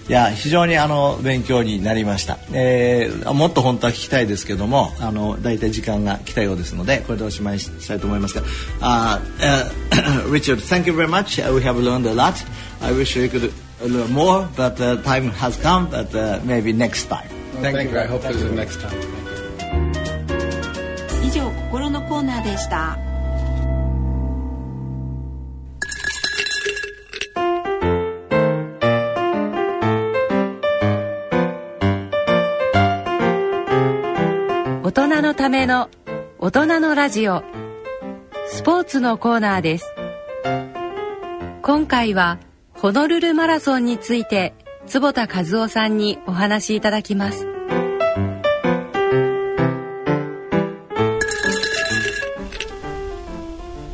いや非常にあの勉強になりました、えーもっと本当は聞きたいですけどもあの大体時間が来たようですのでこれでおしまいしたいと思いますがあ、uh, Richard thank you very much Uh, we have learned a lot I wish we could learn more but uh, time has come but uh, maybe next time Well, thank, you. I hope there's a next time. 以上心のコーナーでしたのための大人のラジオ。スポーツのコーナーです。今回はホノルルマラソンについて坪田和夫さんにお話しいただきます。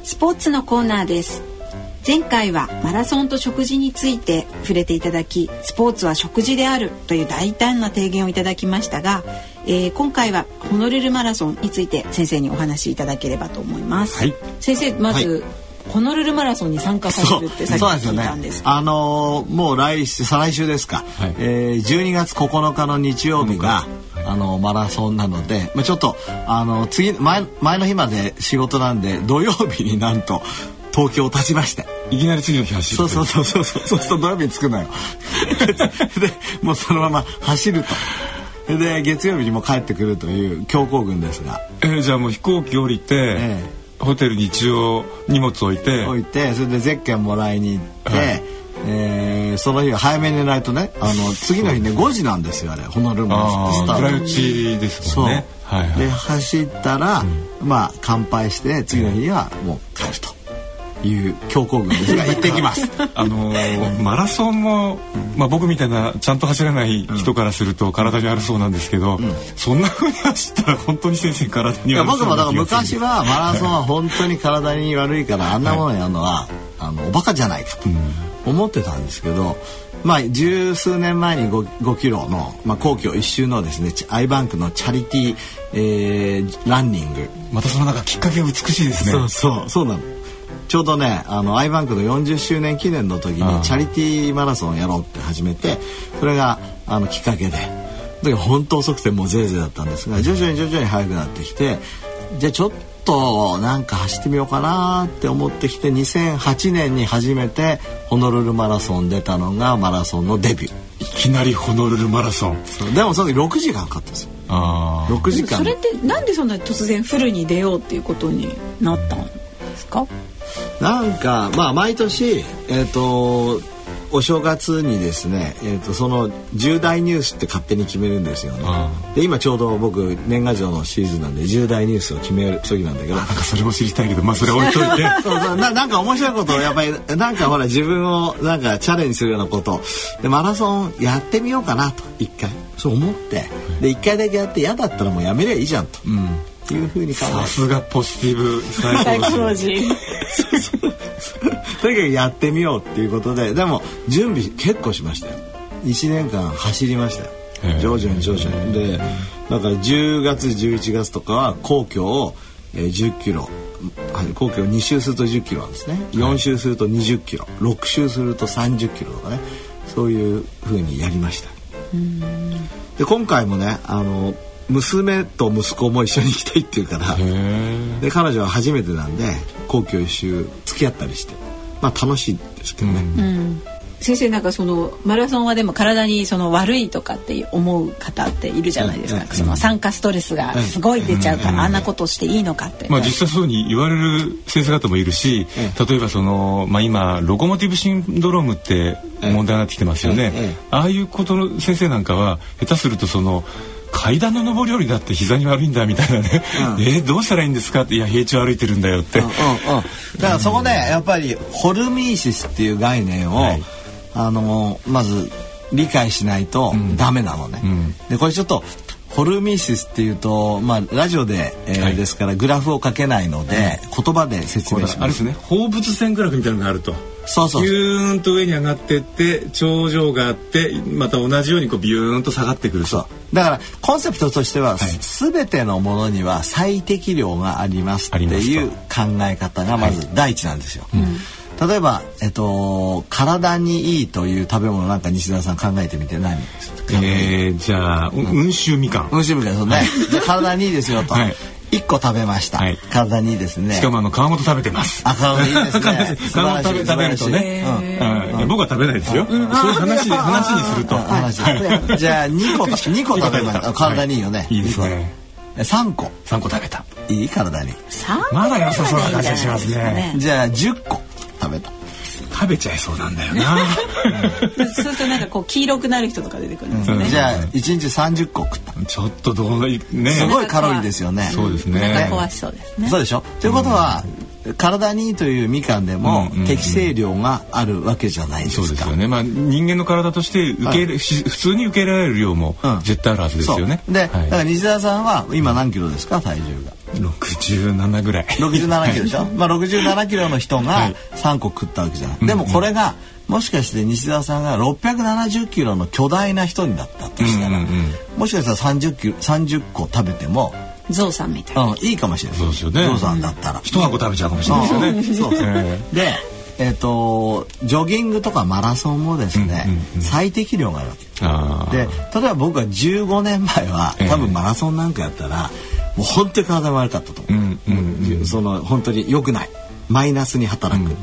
スポーツのコーナーです。前回はマラソンと食事について触れていただきスポーツは食事であるという大胆な提言をいただきましたが、えー今回はホノルルマラソンについて先生にお話しいただければと思います、はい。先生まず、ホノルルマラソンに参加されるってさっきそうなんですよ聞いたんですねあのーもう来週再来週ですか、はい。えー12月9日の日曜日が、あのマラソンなので、まあ、ちょっとあの次前前の日まで仕事なんで土曜日になんと東京を立ちまして。いきなり次の日走るそうそうそうそうそう。そうすると土曜日に着くのよ。[LAUGHS] でもうそのまま走ると。で月曜日にも帰ってくるという強行軍ですが。えーじゃあもう飛行機降りて、えホテルに一応荷物置いて。置いてそれでゼッケンもらいに行って、はい。えーねその日は早めに寝ないとねあの次の日ね5時なんですよあれ。ホノルルマラソンってスタート。暗打ちですもんね。はいはい、で走ったら、うん、まあ乾杯して次の日にはもう帰ると。いう強行軍です。が行ってきます。あのー、マラソンも、まあ、僕みたいなちゃんと走らない人からすると体に悪そうなんですけど、うん、そんな風に走ったら本当に先生体に悪そう僕もだから昔はマラソンは本当に体に悪いからあんなものやるのは、はい、あのおバカじゃないかと思ってたんですけど。まあ、十数年前に 5, 5キロの、まあ、皇居一周のですねアイバンクのチャリティー、えー、ランニング。またそのなんかきっかけ美しいですね。そうそうそうなのちょうどねあのアイバンクの40周年記念の時にチャリティーマラソンをやろうって始めてそれがあのきっかけで。だ本当遅くてもうぜいぜいだったんですが徐々に徐々に速くなってきてじゃあちょっとなんか走ってみようかなって思ってきて2008年に初めてホノルルマラソン出たのがマラソンのデビュー。いきなりホノルルマラソン。でもその時6時間かかったんですよ。あ6時間。それってなんでそんな突然フルに出ようっていうことになったんですか？なんかまあ毎年えっ、ー、とお正月にですね、えーと、その重大ニュースって勝手に決めるんですよね。で今ちょうど僕年賀状のシーズンなんで重大ニュースを決める時なんだけど。なんかそれも知りたいけどまあそれ置いといて。[LAUGHS] そうそう。ななんか面白いことをやっぱりなんかほら自分をなんかチャレンジするようなこと。でマラソンやってみようかなと一回。そう思って。で一回だけやって嫌だったらもうやめりゃいいじゃんと。うんいうふうに考えさすがポジティブサイコロジー。[LAUGHS] とにかくやってみようっていうことででも準備結構しましたよ。1年間走りましたよ。徐々に徐々に。でだから10月11月とかは皇居を10キロ。皇居を2周すると10キロなんですね。4周すると20キロ。6周すると30キロとかね。そういうふうにやりました。で今回もねあの娘と息子も一緒に行きたいっていうからで彼女は初めてなんで皇居一周付き合ったりしてまあ楽しいですけどね。うん。うん。先生なんかそのマラソンはでも体にその悪いとかって思う方っているじゃないですか、その酸化ストレスがすごい出ちゃうから、あんなことしていいのかって、まあ、実際そうに言われる先生方もいるし、例えばその、まあ、今ロコモティブシンドロームって問題になってきてますよね、ああいうことの先生なんかは下手するとその階段の上り下りだって膝に悪いんだみたいなね、うん、えー、どうしたらいいんですかって。いや平地を歩いてるんだよって、うんうんうん、だからそこでやっぱりホルミーシスっていう概念を、はい、あのまず理解しないとダメなのね、うん、でこれちょっとホルミーシスっていうと、まあ、ラジオで、えー、はい、ですからグラフを書けないので、言葉で説明します。あれですね。放物線グラフみたいなのがあると。そうそうビューンと上に上がってって頂上があってまた同じようにこうビューンと下がってくるそう。だからコンセプトとしては、はい、全てのものには最適量がありますっていう考え方がまず第一なんですよ。はいうん、例えば、えっと、体にいいという食べ物なんか西田さん考えてみて何？えー、じゃあ、うん、温州みかん。温州みかん、そうね。じゃ体にいいですよと。はい。一個食べました、はい、体にいいですね。しかもあの皮ごと食べてます。あ皮ごといいですね。[LAUGHS] 皮ごと食べ食べるとね、うん、僕は食べないですよ、そういう話話にすると話、じゃあ二個二個食べました体にいいよねいいですね三個三個食べたいい体にまだ良さそうな感じがしますねじゃあ十個食べた食べちゃいそうなんだよな。[LAUGHS] そうするとなんかこう黄色くなる人とか出てくるんですよね。じゃあ一日三十個食った。ちょっとどうね。すごいカロリーですよね。そうですね。壊しそうですね。そうでしょ？ということは。体にいいというみかんでも適正量があるわけじゃないですか。そうですよね。まあ人間の体として受け入れ、はい、普通に受け入れられる量も絶対あるはずですよね。で、はい、だから西田さんは今何キロですか？体重が。67ぐらい。67キロでしょ、まあ67キロの人が3個食ったわけじゃない、でもこれがもしかして西澤さんが670キロの巨大な人になったとしたら、もしかしたら30キロ30個食べてもゾウさんみたいな、うん、いいかもしれない。そうですよね。ゾウさんだったら。一箱食べちゃうかもしれないですよね、そうそうでえーと、ジョギングとかマラソンもですね、うんうんうん、最適量があるわけ。で例えば僕は15年前は多分マラソンなんかやったら、えーもう本当に体悪かったと思う,、うんうんうん、その本当に良くない。マイナスに働く、うん、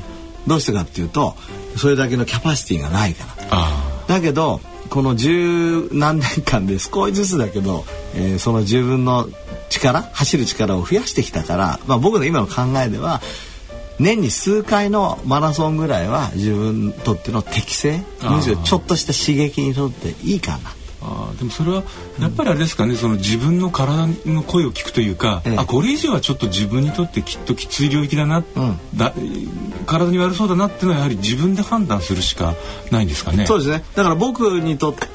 どうしてかっていうとそれだけのキャパシティがないから。だけどこの十何年間で少しずつだけど、えー、その自分の力走る力を増やしてきたから、まあ、僕の今の考えでは年に数回のマラソンぐらいは自分にとっての適正むしろちょっとした刺激にとっていいかなあでもそれはやっぱりあれですかね、その自分の体の声を聞くというか、ええ。あこれ以上はちょっと自分にとってきっときつい領域だな、ん。だ体に悪そうだなっていうのはやはり自分で判断するしかないんですかね。そうですね。だから僕にとって、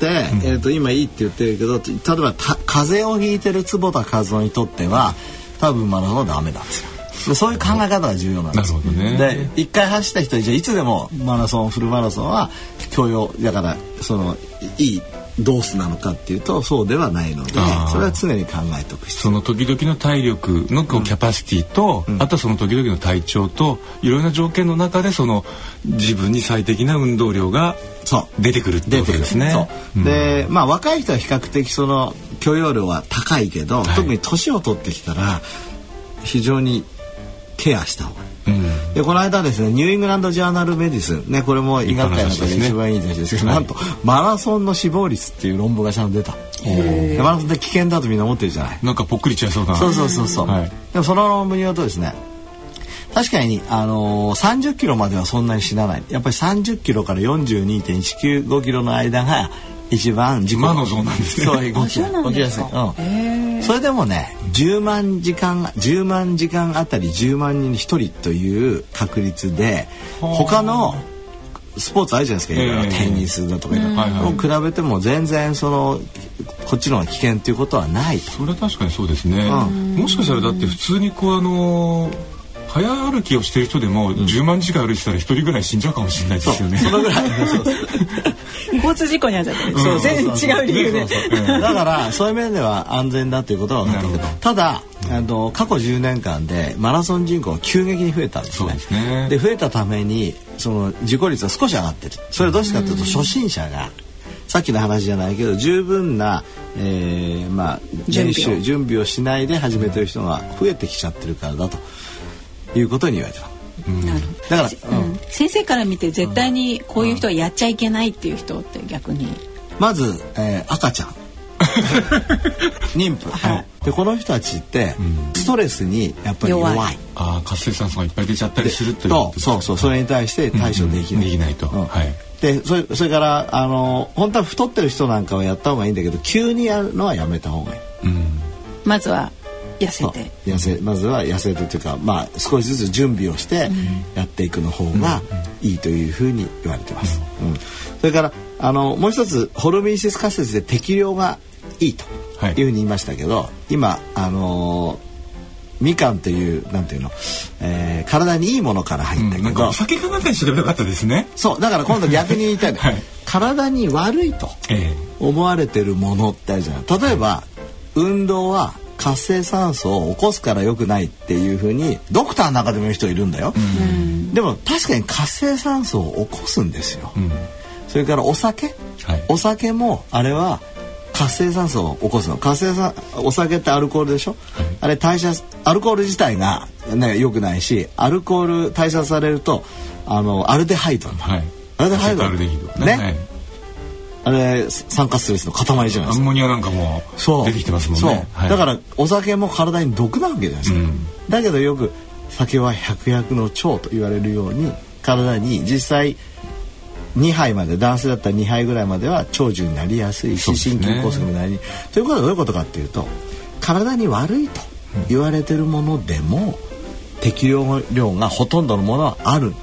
えー、と今いいって言ってるけど例えばた風邪をひいてる坪田和夫にとっては多分マラソンはダメなんですよでそういう考え方が重要なんです。ね。で一回走った人はじゃあいつでもマラソンフルマラソンは許容だからそのいいドースなのかっていうとそうではないのでそれは常に考えておくその時々の体力のこうキャパシティと、あとはその時々の体調といろいろな条件の中でその自分に最適な運動量が出てくるってことですね。でまあ若い人は比較的その許容量は高いけど、特に年を取ってきたら非常にケアした方がいい。うん。でこの間ですねニューイングランド・ジャーナル・メディスンねこれも医学界の中で一番いいですけど、なんとマラソンの死亡率っていう論文がちゃんと出た。でマラソンって危険だとみんな思ってるじゃない。なんかぽっくりちゃいそうな。そうそうそうそう、はい。でもその論文によるとですね確かに、あのー、30キロまではそんなに死なない。やっぱり30キロから42.195キロの間が一番事故魔のゾーンなんですね。そういう動きや。すい、うん、それでもね10万時間10万時間あたり10万人に1人という確率で他のスポーツあるじゃないですか、いろいろええ。テニスだとかを比べても全然そのこっちの方が危険っていうことはないと。それは確かにそうですね。うもしかしたらだって普通にこうあのー早歩きをしてる人でも10万時間歩いてたら一人ぐらい死んじゃうかもしれないですよね。そのぐらい。[LAUGHS] 交通事故に遭っちゃったりうんそう。全然違う理由でだからそういう面では安全だということは分かってるただあの過去10年間でマラソン人口が急激に増えたんですね。で増えたためにその事故率は少し上がってる。それはどうしてかというと初心者がさっきの話じゃないけど十分な、えーまあ、練習準備を。準備をしないで始めてる人が増えてきちゃってるからだということに言われてますなるほだから、ど、うん。先生から見て絶対にこういう人はやっちゃいけないっていう人って逆に。まず、えー赤ちゃん。[LAUGHS] 妊婦、でこの人たちってストレスにやっぱり弱い。弱い。ああ活性酸素がいっぱい出ちゃったりするというとそうそう。それに対して対処できない、できないと。うん。はい。でそれそれからあの本当は太ってる人なんかはやった方がいいんだけど急にやるのはやめた方がいい。うん。まずは痩せて痩せまずは痩せるというかまあ少しずつ準備をしてやっていくの方がいいというふうに言われてます、うん。それからあのもう一つホルミンシス仮説で適量がいいとはい。いうふうに言いましたけど、今あのみかんというなんていうの、えー体にいいものから入ったけど、なん酒かなんかにしとけばよかったですね。そう。だから今度逆に言いたいの、はい。体に悪いとえ。思われてるものってあるじゃない。例えば運動は活性酸素を起こすから良くないっていうふうにドクターの中でも言う人いるんだよ、でも確かに活性酸素を起こすんですよ。それからお酒、はい。お酒もあれは活性酸素を起こすの。活性酸お酒ってアルコールでしょ、あれ代謝アルコール自体がね良くないしアルコール代謝されるとあのアルデハイドはい。アルデハイド。ね。はいあれ酸化ストレスの塊じゃないですか。アンモニアなんかも出てきてますもんね。はい。だからお酒も体に毒なわけじゃないですか、うん。だけどよく酒は百薬の長と言われるように体に実際2杯まで男性だったら2杯ぐらいまでは長寿になりやすいし、ね。心筋梗塞になりということはどういうことかっていうと体に悪いと言われてるものでも、適量量がほとんどのものはある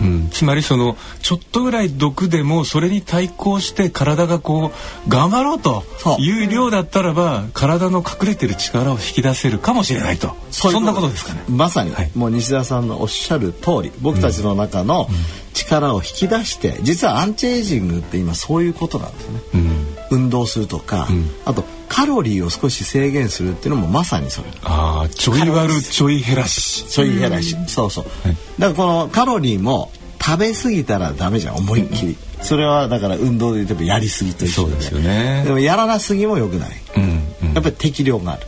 うん、つまりそのちょっとぐらい毒でもそれに対抗して体がこう頑張ろうという量だったらば体の隠れてる力を引き出せるかもしれないと。そんなことですかね。まさに、はい。もう西田さんのおっしゃる通り僕たちの中の力を引き出して、実はアンチエイジングって今そういうことなんですね。うん、運動するとか、ん。あとカロリーを少し制限するっていうのもまさにそれ。ああちょい割るちょい減らし。ちょい減らし、そうそう、はい。だからこのカロリーも食べ過ぎたらダメじゃん思いっきり、それはだから運動で言ってもやりすぎと一緒でそうですよね。でもやらなすぎも良くない、うんうん。やっぱり適量がある。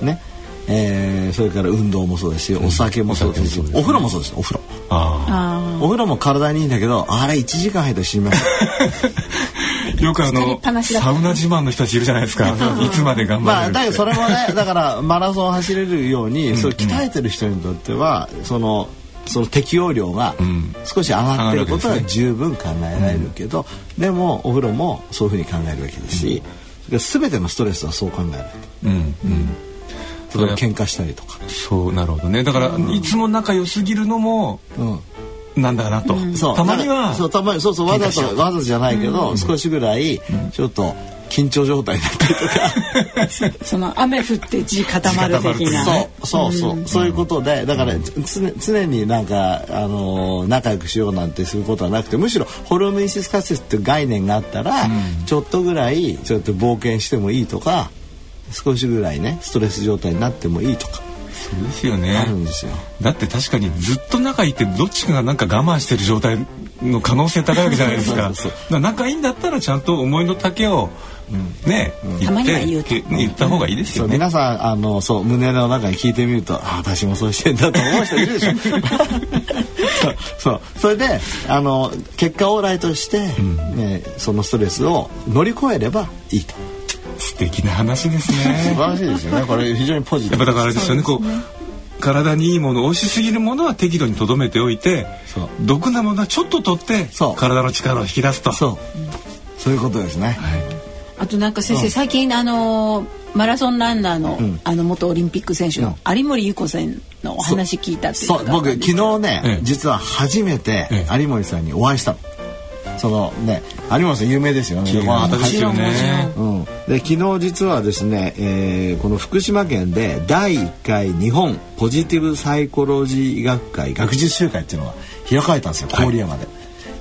ね。えーそれから運動もそうですしお酒もそうですうですね。お風呂もそうですお風呂。ああお風呂も体にいいんだけどあれ1時間入ったら死にますあ [LAUGHS] よくあのサウナ自慢の人たちいるじゃないですか。いつまで頑張まあれるってだけどそれもねだからマラソン走れるように、それ鍛えてる人にとってはそのその適用量がん。少し上がってることは十分考えられるけど、でもお風呂もそういうふうに考えるわけですし、すべてのストレスはそう考える。うん。うん。喧嘩したりとか。そうなるほどね。だからいつも仲良すぎるのもうんなんだなと。そう。たまにはそうたまにそうそうわざとわざとじゃないけど、少しぐらいちょっと緊張状態になったりとか、[LAUGHS] その雨降って地固まる的な。そうそうそう、そういうことでだから常常になんかあのー仲良くしようなんてすることはなくてむしろホルモンシスカセスっていう概念があったら、ちょっとぐらいちょっと冒険してもいいとか少しぐらいねストレス状態になってもいいとかそうですよあねるんですよ。だって確かにずっと仲いいってどっちかがなんか我慢してる状態の可能性高いわけじゃないですか。[LAUGHS] 仲いいんだったらちゃんと思いの丈をね、言たまって言うと。け言った方がいいですよね。皆さんあのそう胸の中に聞いてみるとあ私もそうしてんだと思う人いるでしょ。[LAUGHS] そうそうそれであの結果オーライとして、ね、そのストレスを乗り越えればいいと素敵な話です素晴ねらしいですよね。これ非常にポジティブやっぱだからあれですよね。こう体にいいもの美味しすぎるものは適度にとどめておいてそう。毒なものはちょっと取ってそう。体の力を引き出すと。そう。そういうことですね、あとなんか先生、最近あのマラソンランナーの、あの元オリンピック選手の有森裕子さんのお話聞いたっていうそう。僕昨日ね、ええ。実は初めてえ。有森さんにお会いしたの。そのね有森さん有名ですよね。ですよねうん、で昨日実はですね、えーこの福島県で第1回日本ポジティブサイコロジー医学会学術集会っていうのが開かれたんですよ郡山で。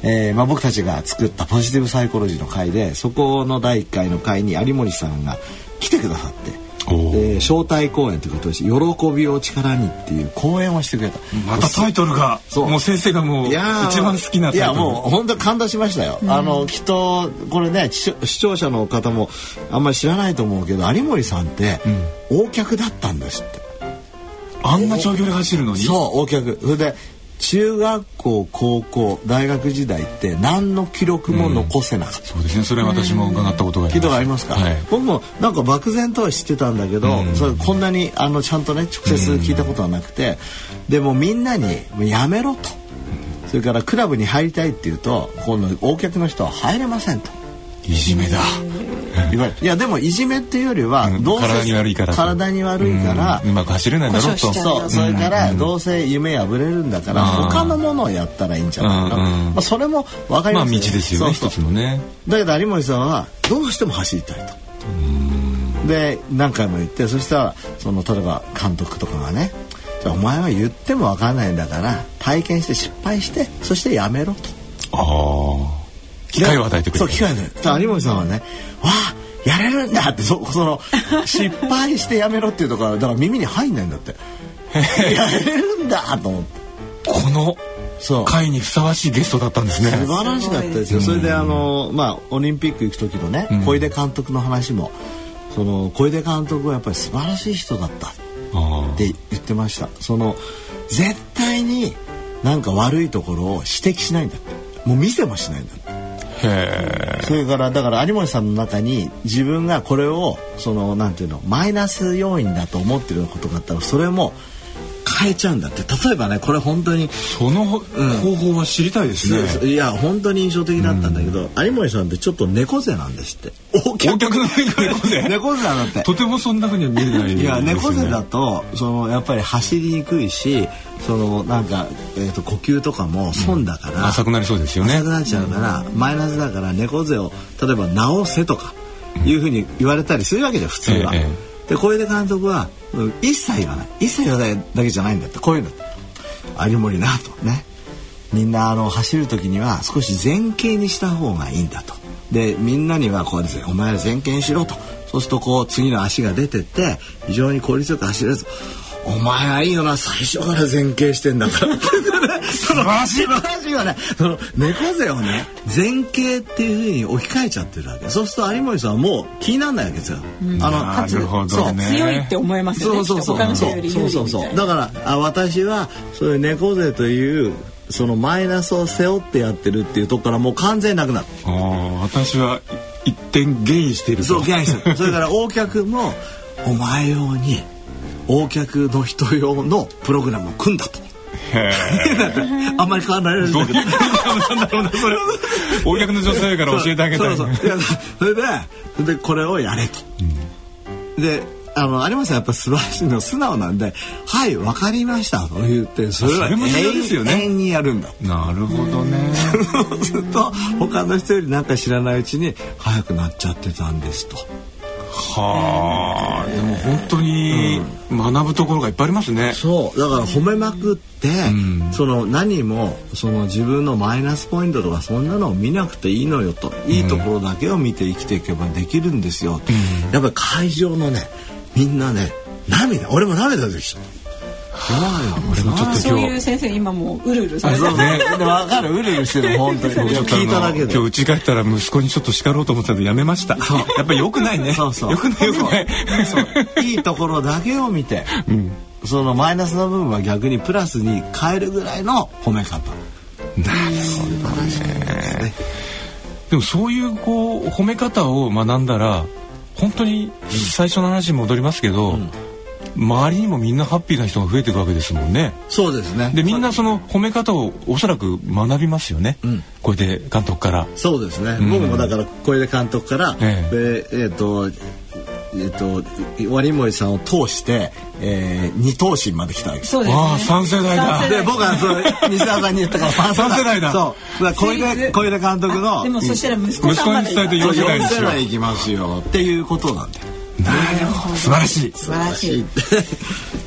えーまあ、僕たちが作ったポジティブサイコロジーの会でそこの第1回の会に有森さんが来てくださってで招待公演ということで「喜びを力に」っていう講演をしてくれた。またタイトルがそう。もう先生がもういやー。一番好きなタイトル。いやもう本当感動しましたよ、あのきっとこれね視聴者の方もあんまり知らないと思うけど有森さんって大客だったんですって、あんな長距離走るのに？そう大客。それで中学校高校大学時代って何の記録も残せなかった、そうですね。それは私も伺ったことがあります。聞いたことありますか、はい。僕もなんか漠然とは知ってたんだけど、うん。それこんなにあのちゃんとね直接聞いたことはなくて、でもみんなに「もうやめろ」と。それからクラブに入りたいっていうと今度大客の人は入れませんといじめだ。いやでもいじめっていうよりは、うん。どうせ体に悪いからと。体に悪いから、うん。うまく走れないだろうと故障しちゃそう、それからどうせ夢破れるんだから、うん。他のものをやったらいいんじゃないかな、うん。うん。まあ、それも分かりますまあ道ですよねそうそう。一つのね。だけど有森さんはどうしても走りたいと。で何回も言ってそしたらその例えば監督とかがね「じゃあお前は言っても分かんないんだから体験して失敗してそしてやめろ」と。ああ機会を与えてくれるそう機会を与えてだから有森さんはね「わあやれるんだ!」ってそその失敗してやめろっていうところだから耳に入んないんだって。やれるんだと思って。このそう。会にふさわしいゲストだったんですね。素晴らしかったですよ。それであのまあオリンピック行く時のね、小出監督の話もその小出監督はやっぱり素晴らしい人だった。って言ってました。その絶対になんか悪いところを指摘しないんだって。もう見せもしないんだって。それからだから有森さんの中に自分がこれをそのなんていうのマイナス要因だと思ってるようなことがあったらそれも変えちゃうんだって。例えばねこれ本当にその方法は知りたいですね。そういや本当に印象的だったんだけど、有森さんってちょっと猫背なんですって。大お客の猫背。[LAUGHS] 猫背なんだって。とてもそんな風には見えないいや猫背だととそのやっぱり走りにくいしそのなんか、えー、と呼吸とかも損だから、浅くなりそうですよね。浅くなっちゃうから、マイナスだから猫背を例えば直せとかいうふうに言われたりするわけじゃん普通は。えで小出監督は一切言わない。一切言わないだけじゃないんだって。こういうの有森なと。ね。みんなあの走る時には少し前傾にした方がいいんだと。でみんなにはこうですねお前ら前傾にしろと。そうするとこう次の足が出てって非常に効率よく走れると。お前はいいよな最初から前傾してんだから。素晴らしい素晴らしいよねその猫背をね前傾っていうふうに置き換えちゃってるわけ。そうすると有森さんはもう気にならないわけですよ、あのなるほそう。どね強いって思えますよね。そうそうそう。そうそうそう。だからあ私はそういう猫背というそのマイナスを背負ってやってるっていうとこからもう完全になくなる。ああ私は一点ゲインしていると。そうギャンする。それから [LAUGHS] 大客もお前用に大客の人用のプログラムを組んだと。[LAUGHS] あんまり変わらない。[LAUGHS] んだお客の女性から教えてあげたい。そうそういやそれででこれをやれと、であの有馬さんやっぱ素晴らしいの素直なんで「はいわかりました」と言ってそれは永遠にやるんだ。なるほどね。そうすると他の人よりなんか知らないうちに早くなっちゃってたんですと。はあ。でも本当に学ぶところがいっぱいありますね、そう。だから褒めまくって、ん。その何もその自分のマイナスポイントとかそんなのを見なくていいのよと。いいところだけを見て生きていけばできるんですよ、やっぱり会場のねみんなね涙。俺も涙出てきた俺もちょっとそういう先生今もううるうるされてそうね。で分かるうるうるしてる [LAUGHS] 本当に。聞いただけで。の今日家帰ったら息子にちょっと叱ろうと思ってたんでやめました。やっぱり良くないね。そうそう。良くない良くない。いいところだけを見て、そのマイナスの部分は逆にプラスに変えるぐらいの褒め方。でもそういうこう褒め方を学んだら本当に最初の話に戻りますけど、周りにもみんなハッピーな人が増えていくわけですもんね。そうですね。でみんなその褒め方をおそらく学びますよね、これで監督から。そうですね、ん。僕もだから小出監督から、ええ。えーとえっ、と割森さんを通して、えー、二等身まで来たわけです。そうですね。ああ三世代だ。三世代。で僕はそう西田さんに言ったから三 [LAUGHS] 三世代だ。そう。だから小出小出監督のでもそしたら息子さんまで息子に伝えて四世代に4しよう。世代いきますよ。っていうことなんだよ素晴らしい。素晴らしい。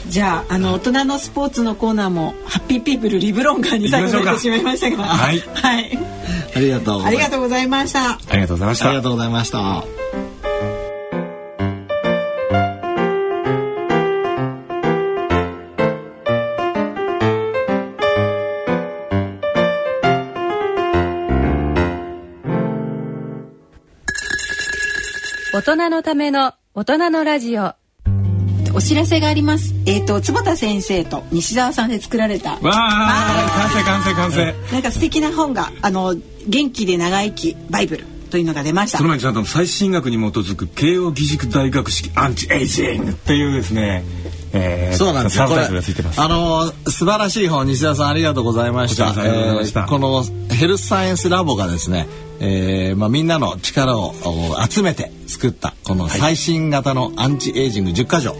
じゃああの大人のスポーツのコーナーもハッピーピープルリブロンガーに最後てしまいましたがはい。はい。ありがとうございますありがとうございました。ありがとうございました。ありが。とうございました。大人のための大人のラジオお知らせがあります。えっ、と坪田先生と西澤さんで作られたわあ完成完成完成。なんか素敵な本があの元気で長生きバイブルというのが出ましたその。前にちゃんと最新学に基づく慶応義塾大学式アンチエイジングっていうですね、えー、そうなんですよ。これ。あの素晴らしい本西田さんありがとうございました。このヘルスサイエンスラボがですね、えーまあみんなの力をお集めて作ったこの最新型のアンチエイジング10箇条。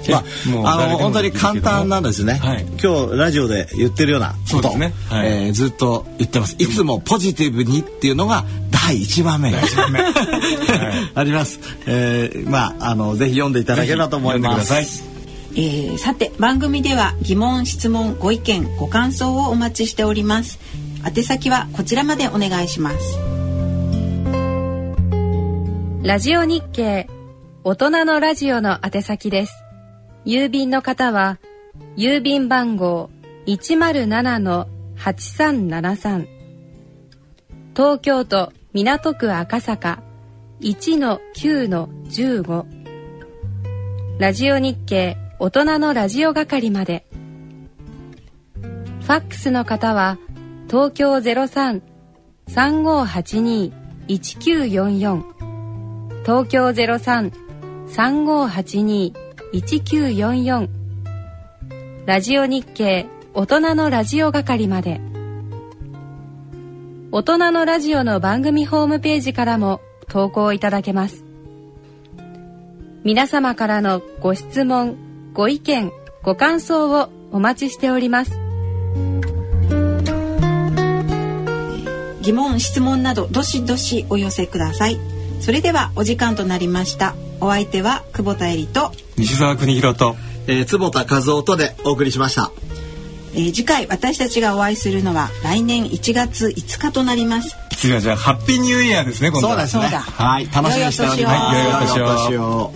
まああの本当に簡単なんですね。はい今日ラジオで言ってるようなことを、ねはいえーずっと言ってます。いつもポジティブにっていうのが第一番目。[LAUGHS] あります。えーまああのぜひ読んでいただければと思います。えーさて番組では疑問質問ご意見ご感想をお待ちしております。宛先はこちらまでお願いします。ラジオ日経大人のラジオの宛先です。郵便の方は郵便番号107-8373東京都港区赤坂1-9-15ラジオ日経大人のラジオ係まで。ファックスの方は東京03-3582-1944東京03-3582-1944ラジオ日経大人のラジオ係まで。大人のラジオの番組ホームページからも投稿いただけます。皆様からのご質問ご意見ご感想をお待ちしております。疑問質問などどしどしお寄せください。それではお時間となりました。お相手は久保田恵里と、西澤邦弘とえー坪田和夫とでお送りしました。えー次回私たちがお会いするのは来年1月5日となります。次はじゃあハッピーニューイヤーですね今度は。そうですね。そうだ。はい、楽しみにしております。良い良いお年を